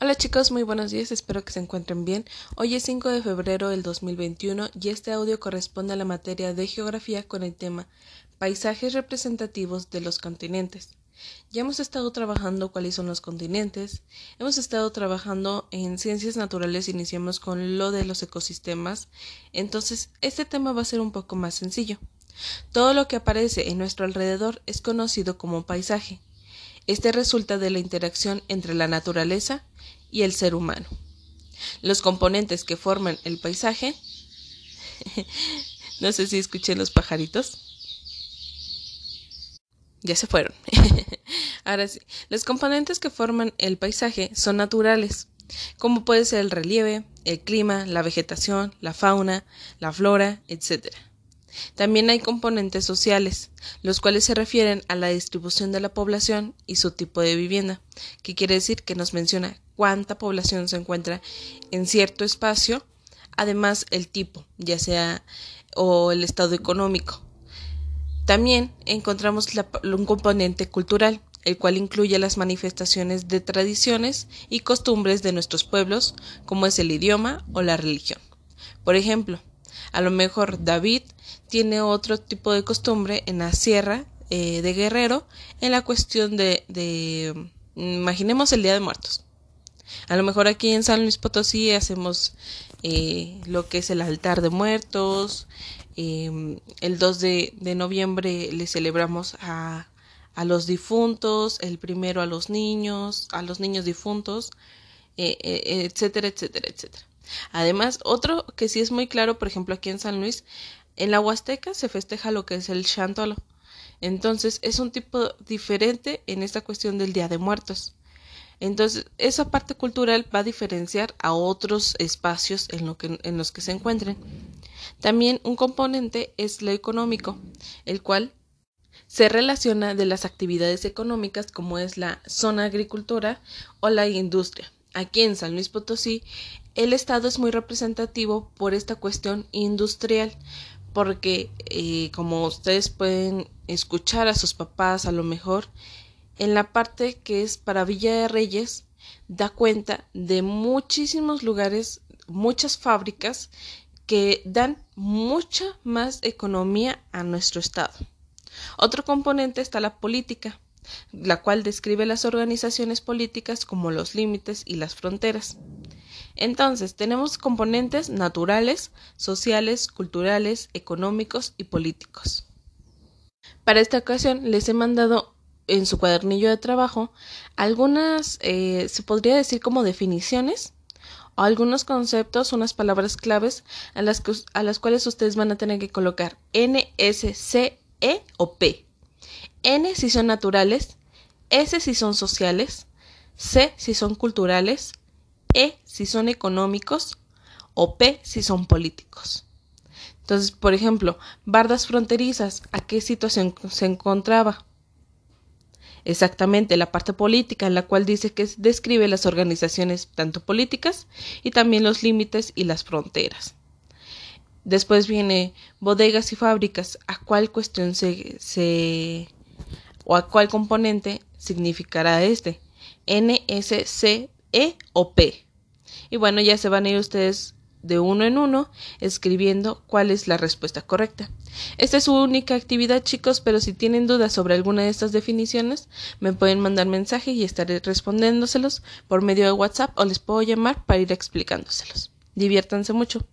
Hola chicos, muy buenos días, espero que se encuentren bien. Hoy es 5 de febrero del 2021 y este audio corresponde a la materia de geografía con el tema Paisajes representativos de los continentes. Ya hemos estado trabajando cuáles son los continentes, hemos estado trabajando en ciencias naturales, iniciamos con lo de los ecosistemas, entonces este tema va a ser un poco más sencillo. Todo lo que aparece en nuestro alrededor es conocido como paisaje. Este resulta de la interacción entre la naturaleza y el ser humano. Los componentes que forman el paisaje. no sé si escuché los pajaritos. Ya se fueron. Ahora sí, los componentes que forman el paisaje son naturales, como puede ser el relieve, el clima, la vegetación, la fauna, la flora, etc. También hay componentes sociales, los cuales se refieren a la distribución de la población y su tipo de vivienda, que quiere decir que nos menciona cuánta población se encuentra en cierto espacio, además el tipo, ya sea o el estado económico. También encontramos un componente cultural, el cual incluye las manifestaciones de tradiciones y costumbres de nuestros pueblos, como es el idioma o la religión. Por ejemplo, a lo mejor David tiene otro tipo de costumbre en la sierra eh, de Guerrero en la cuestión de, de, imaginemos el Día de Muertos. A lo mejor aquí en San Luis Potosí hacemos eh, lo que es el altar de muertos. Em, el 2 de, de, noviembre le celebramos a, a, los difuntos, el primero a los niños, a los niños difuntos, eh, etcétera, etcétera, etcétera. Además, otro que sí es muy claro, por ejemplo, aquí en San Luis, en la Huasteca se festeja lo que es el Chantolo. Entonces, es un tipo diferente en esta cuestión del Día de Muertos. Entonces, esa parte cultural va a diferenciar a otros espacios en, que, en los que se encuentren. También un componente es lo económico, el cual se relaciona de las actividades económicas como es la zona agricultura o la industria. Aquí en San Luis Potosí el Estado es muy representativo por esta cuestión industrial, porque eh, como ustedes pueden escuchar a sus papás a lo mejor, en la parte que es para Villa de Reyes, da cuenta de muchísimos lugares, muchas fábricas que dan mucha más economía a nuestro Estado. Otro componente está la política, la cual describe las organizaciones políticas como los límites y las fronteras. Entonces, tenemos componentes naturales, sociales, culturales, económicos y políticos. Para esta ocasión les he mandado en su cuadernillo de trabajo algunas, eh, se podría decir como definiciones o algunos conceptos, unas palabras claves a las, a las cuales ustedes van a tener que colocar N, S, C, E o P. N si son naturales, S si son sociales, C si son culturales, e si son económicos o P si son políticos. Entonces, por ejemplo, bardas fronterizas, ¿a qué situación se encontraba? Exactamente, la parte política, en la cual dice que describe las organizaciones tanto políticas y también los límites y las fronteras. Después viene bodegas y fábricas, ¿a cuál cuestión se, o a cuál componente significará este? N, S, C, E o P. Y bueno, ya se van a ir ustedes de uno en uno escribiendo cuál es la respuesta correcta. Esta es su única actividad, chicos, pero si tienen dudas sobre alguna de estas definiciones, me pueden mandar mensaje y estaré respondiéndoselos por medio de WhatsApp o les puedo llamar para ir explicándoselos. Diviértanse mucho.